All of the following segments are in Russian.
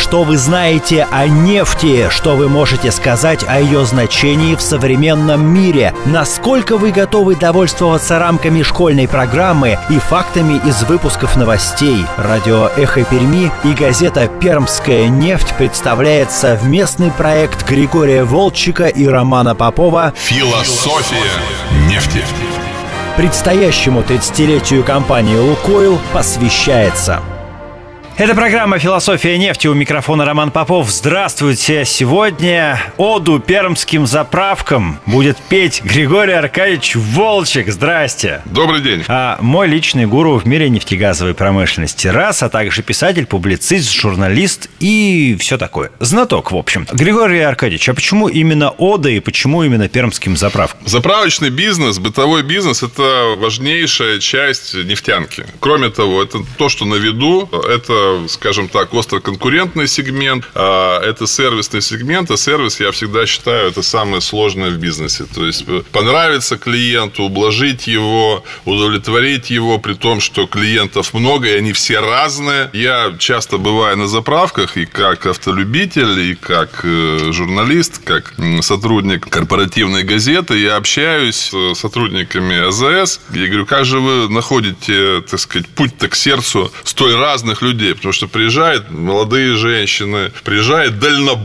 Что вы знаете о нефти? Что вы можете сказать о ее значении в современном мире? Насколько вы готовы довольствоваться рамками школьной программы и фактами из выпусков новостей? Радио «Эхо Перми» и газета «Пермская нефть» представляет совместный проект Григория Волчика и Романа Попова «Философия нефти». Предстоящему 30-летию компании «Лукойл» посвящается – это программа «Философия нефти». У микрофона Роман Попов. Здравствуйте. Сегодня оду пермским заправкам будет петь Григорий Аркадьевич Волчек. Здрасте. Добрый день. А мой личный гуру в мире нефтегазовой промышленности. Раз, а также писатель, публицист, журналист и все такое. Знаток, в общем. Григорий Аркадьевич, а почему именно ода и почему именно пермским заправкам? Заправочный бизнес, бытовой бизнес – это важнейшая часть нефтянки. Кроме того, это то, что на виду, это скажем так, остроконкурентный сегмент, а это сервисный сегмент, а сервис, я всегда считаю, это самое сложное в бизнесе. То есть э, понравится клиенту, ублажить его, удовлетворить его, при том, что клиентов много, и они все разные. Я часто бываю на заправках и как автолюбитель, и как э, журналист, как сотрудник корпоративной газеты. Я общаюсь с сотрудниками АЗС. Я говорю, как же вы находите, так сказать, путь-то к сердцу столь разных людей? Потому что приезжают молодые женщины, приезжают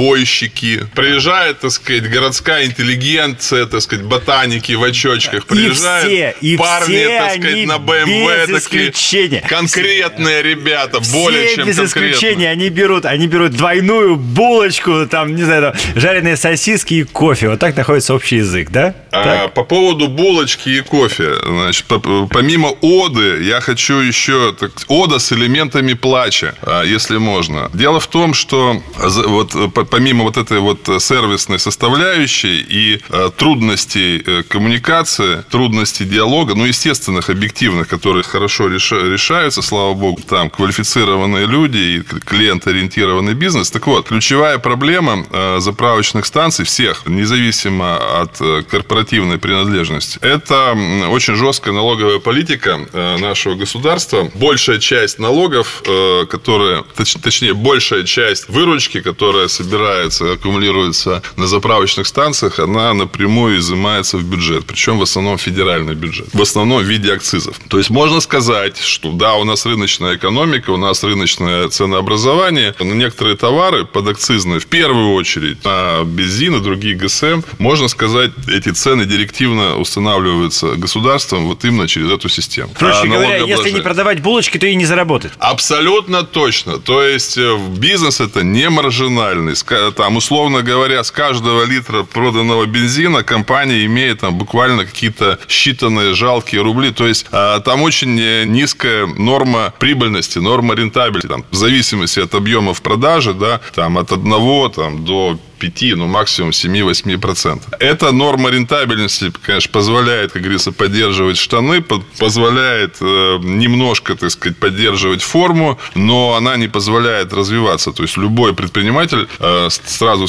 дальнобойщики, приезжает, так сказать, городская интеллигенция, так сказать, ботаники в очочках, приезжают и все, и парни, все так сказать, на БМВ, без исключения. конкретные ребята, более все чем без конкретные. исключения, они берут, они берут двойную булочку, там, не знаю, там, жареные сосиски и кофе. Вот так находится общий язык, да? А, по поводу булочки и кофе, значит, по- помимо оды, я хочу еще так, ода с элементами плача, а, если можно. Дело в том, что вот э, по- помимо вот этой вот э, сервисной составляющей и э, трудностей коммуникации, трудностей диалога, ну, естественных, объективных, которые хорошо реша- решаются, слава богу, там квалифицированные люди и клиент-ориентированный бизнес. Так вот, ключевая проблема заправочных станций всех, независимо от корпоративной принадлежности, это очень жесткая налоговая политика нашего государства. Большая часть налогов, которые, точ- точнее, большая часть выручки, которая собирается, аккумулируется на заправочных станциях, она напрямую изымается в бюджет. Причем в основном федеральный бюджет. В основном в виде акцизов. То есть можно сказать, что да, у нас рыночная экономика, у нас рыночное ценообразование. На некоторые товары подакцизные, в первую очередь, на бензин и другие ГСМ, можно сказать, эти цены директивно устанавливаются государством вот именно через эту систему. Проще А говоря, если не продавать булочки, то и не заработает. Абсолютно точно. То есть э, бизнес это не маржинальный. Там, условно говоря, с каждого литра проданного бензина компания имеет там буквально какие-то считанные жалкие рубли. То есть а, там очень э, низкая норма прибыльности, норма рентабельности. Там, в зависимости от объемов продажи, да, там от 1 там, до 5, ну максимум 7-8%. Эта норма рентабельности, конечно, позволяет, как говорится, поддерживать штаны, по- позволяет э, немножко, так сказать, поддерживать форму, но она не позволяет развиваться. То есть любой предприниматель э, сразу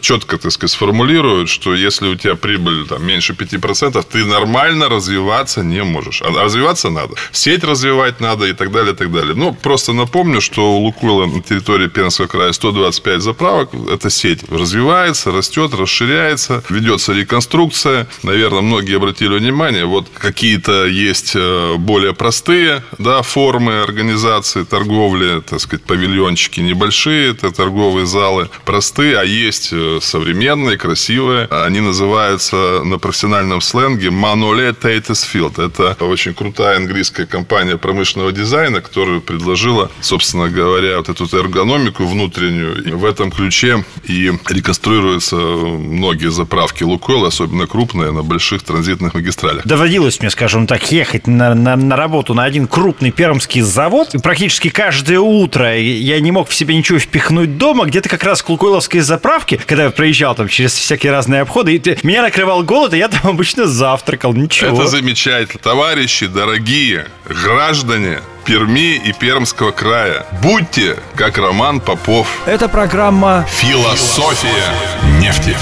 четко, так сказать, сформулирует, что если у тебя прибыль там, меньше 5%, ты нормально развиваться не можешь. А развиваться надо. Сеть развивать надо и так далее, и так далее. Ну, просто напомню, что у Лукойла на территории Пермского края 125 заправок. Это сеть растет, расширяется, ведется реконструкция. Наверное, многие обратили внимание, вот какие-то есть э, более простые да, формы организации торговли, так сказать, павильончики небольшие, это торговые залы простые, а есть э, современные, красивые. Они называются на профессиональном сленге Manole Tatesfield. Это очень крутая английская компания промышленного дизайна, которая предложила, собственно говоря, вот эту эргономику внутреннюю. И в этом ключе и реконструируются многие заправки Лукойла, особенно крупные, на больших транзитных магистралях. Доводилось мне, скажем так, ехать на, на, на работу на один крупный пермский завод. И практически каждое утро я не мог в себе ничего впихнуть дома. Где-то как раз к Лукойловской заправке, когда я проезжал там через всякие разные обходы, и меня накрывал голод, и я там обычно завтракал. Ничего. Это замечательно. Товарищи, дорогие граждане Перми и Пермского края, будьте как Роман Попов. Это программа Философия нефти.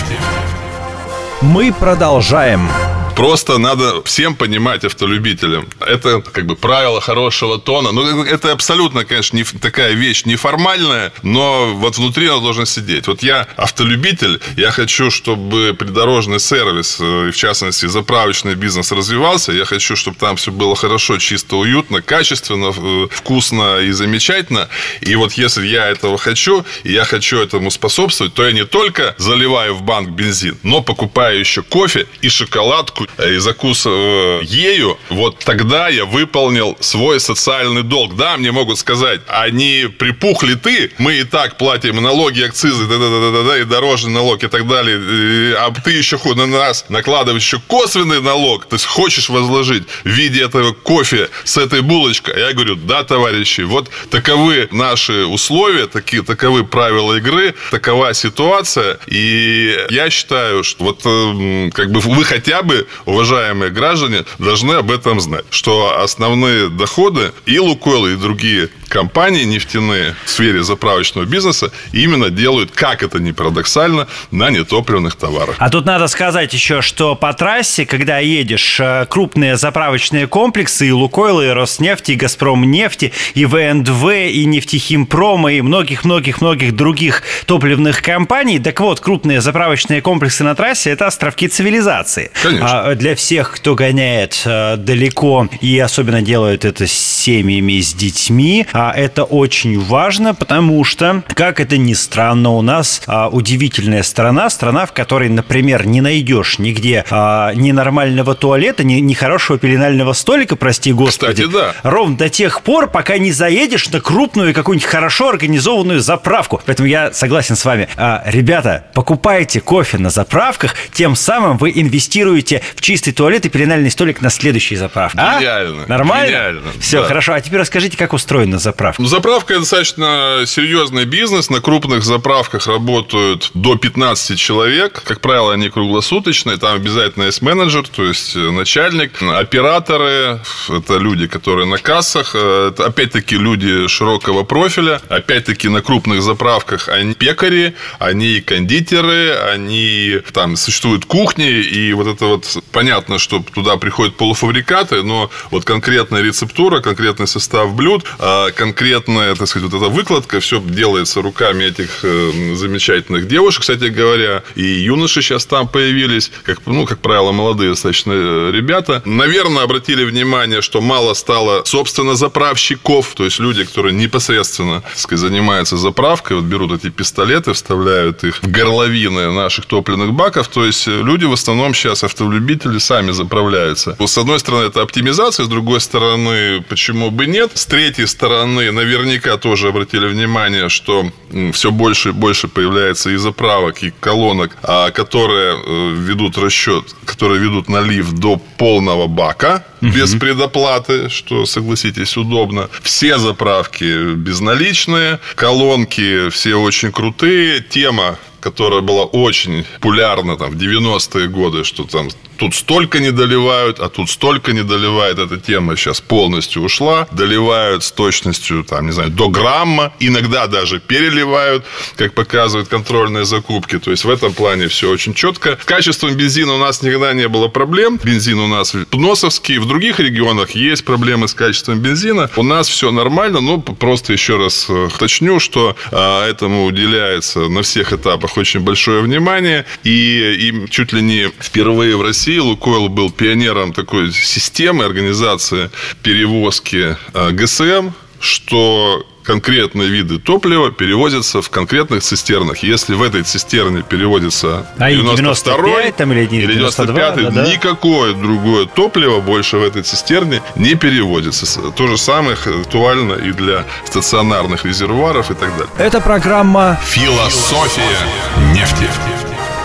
«Мы продолжаем». Просто надо всем понимать автолюбителям. Это как бы правило хорошего тона. Ну, это абсолютно, конечно, не такая вещь неформальная, но вот внутри она должна сидеть. Вот я автолюбитель, я хочу, чтобы придорожный сервис, э, в частности заправочный бизнес развивался. Я хочу, чтобы там все было хорошо, чисто, уютно, качественно, э, вкусно и замечательно. И вот если я этого хочу, и я хочу этому способствовать, то я не только заливаю в банк бензин, но покупаю еще кофе и шоколадку и закусываю ею. Вот тогда я выполнил свой социальный долг. Да, мне могут сказать, они припухли ты, мы и так платим налоги, акцизы, да, да, да, да, да, и дорожный налог и так далее. А ты еще на нас накладываешь еще косвенный налог. То есть хочешь возложить в виде этого кофе с этой булочкой. Я говорю, да, товарищи, вот таковы наши условия, таки, таковы правила игры, такова ситуация. И я считаю, что вот эм, как бы вы хотя бы, уважаемые граждане, должны об этом знать, что основные доходы и Лукойл, и другие компании нефтяные в сфере заправочного бизнеса именно делают, как это ни парадоксально, на нетопливных товарах. А тут надо сказать еще, что по трассе, когда едешь, э, крупные заправочные комплексы и Лукойл, и Роснефть, и Газпром нефти, и ВНДВ, и Нефтехимпром, и многих-многих-многих других топливных компаний. Так вот, крупные заправочные комплексы на трассе – это островки цивилизации. Конечно. А для всех, кто гоняет э, далеко и особенно делают это с семьями, с детьми, а это очень важно, потому что, как это ни странно, у нас а, удивительная страна, страна, в которой, например, не найдешь нигде а, ни нормального туалета, ни, ни хорошего пеленального столика, прости господи. Кстати, да. Ровно до тех пор, пока не заедешь на крупную какую-нибудь хорошо организованную заправку. Поэтому я согласен с вами. А, ребята, покупайте кофе на заправках, тем самым вы инвестируете в чистый туалет и пеленальный столик на следующей заправке. А? Гениально. Нормально? Гениально. Все, Да. хорошо. А теперь расскажите, как устроена заправка. Ну, заправка – это достаточно серьезный бизнес. На крупных заправках работают до 15 человек. Как правило, они круглосуточные. Там обязательно есть менеджер, то есть э, начальник. Операторы – это люди, которые на кассах. Э, Это, опять-таки, люди широкого профиля. Опять-таки, на крупных заправках они пекари, они кондитеры, они там существуют кухни. И вот это вот понятно, что туда приходят полуфабрикаты, но вот конкретная рецептура, конкретный состав блюд, а конкретная, так сказать, вот эта выкладка, все делается руками этих э, замечательных девушек, кстати говоря, и юноши сейчас там появились, как, ну, как правило, молодые достаточно э, ребята. Наверное, обратили внимание, что мало стало, собственно, заправщиков, то есть люди, которые непосредственно, так сказать, занимаются заправкой, вот берут эти пистолеты, вставляют их в горловины наших топливных баков, то есть э, люди в основном сейчас, автолюбители, сами заправляются. С одной стороны, это оптимизация, с другой стороны, почему бы нет. С третьей стороны, наверняка тоже обратили внимание, что все больше и больше появляется и заправок, и колонок, а, которые э, ведут расчет, которые ведут налив до полного бака без предоплаты, что, согласитесь, удобно. Все заправки безналичные, колонки все очень крутые. Тема которая была очень популярна там, в 90-е годы, что там тут столько не доливают, а тут столько не доливает. Эта тема сейчас полностью ушла. Доливают с точностью, там, не знаю, до грамма. Иногда даже переливают, как показывают контрольные закупки. То есть, в этом плане все очень четко. С качеством бензина у нас никогда не было проблем. Бензин у нас пносовский. В других регионах есть проблемы с качеством бензина. У нас все нормально, но просто еще раз э, уточню, что а, этому уделяется на всех этапах очень большое внимание. И, и чуть ли не впервые в России Лукойл был пионером такой системы организации перевозки а, ГСМ, что конкретные виды топлива перевозятся в конкретных цистернах. Если в этой цистерне переводится А и 92 95 там или или 92, 95 да, да. никакое другое топливо больше в этой цистерне не переводится. То же самое актуально и для стационарных резервуаров и так далее. Это программа Философия нефти.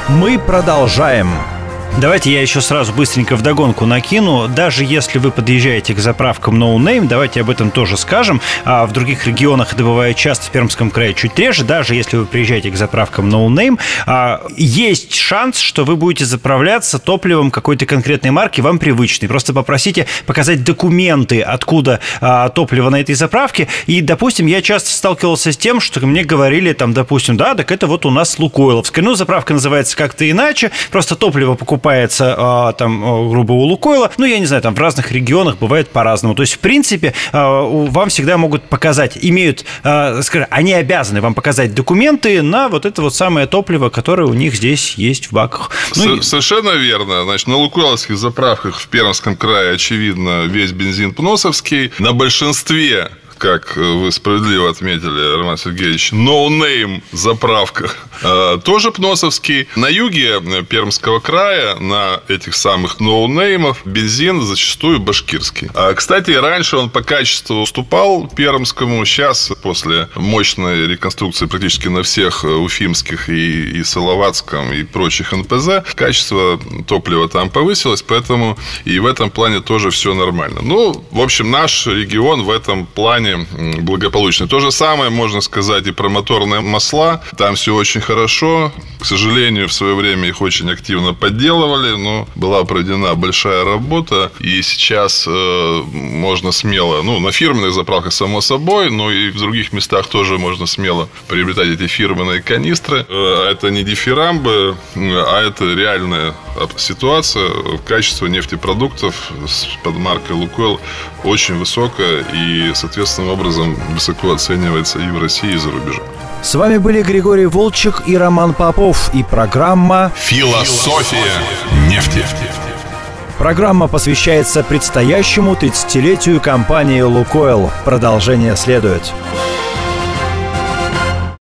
«Мы продолжаем». Давайте я еще сразу быстренько вдогонку накину. Даже если вы подъезжаете к заправкам No Name, давайте об этом тоже скажем. А в других регионах это бывает часто, в Пермском крае чуть реже. Даже если вы приезжаете к заправкам No Name, а, есть шанс, что вы будете заправляться топливом какой-то конкретной марки, вам привычной. Просто попросите показать документы, откуда а, топливо на этой заправке. И, допустим, я часто сталкивался с тем, что мне говорили, там, допустим, да, так это вот у нас Лукойловская. Ну, заправка называется как-то иначе, просто топливо покупаете покупается а, там, а, грубо, у Лукойла. Ну, я не знаю, там в разных регионах бывает по-разному. То есть, в принципе, вам всегда могут показать, имеют, скажем, они обязаны вам показать документы на вот это вот самое топливо, которое у них здесь есть в баках. Ну, Совершенно верно. Значит, на лукойловских заправках в Пермском крае, очевидно, весь бензин пносовский. На большинстве как вы справедливо отметили, Роман Сергеевич, no-name заправка э, тоже Пносовский. На юге Пермского края на этих самых ноунеймов бензин зачастую башкирский. А, кстати, раньше он по качеству уступал Пермскому. Сейчас, после мощной реконструкции практически на всех уфимских и, и Салаватском и прочих НПЗ, качество топлива там повысилось, поэтому и в этом плане тоже все нормально. Ну, в общем, наш регион в этом плане благополучный. То же самое можно сказать и про моторные масла. Там все очень хорошо. К сожалению, в свое время их очень активно подделывали, но была проведена большая работа. И сейчас э, можно смело, ну, на фирменных заправках, само собой, но и в других местах тоже можно смело приобретать эти фирменные канистры. Э, это не дифирамбы, а это реальная ситуация. Качество нефтепродуктов под маркой Лукойл очень высокое и, соответственным образом, высоко оценивается и в России, и за рубежом. С вами были Григорий Волчек и Роман Попов и программа «Философия нефти». Программа посвящается предстоящему 30-летию компании «Лукойл». Продолжение следует.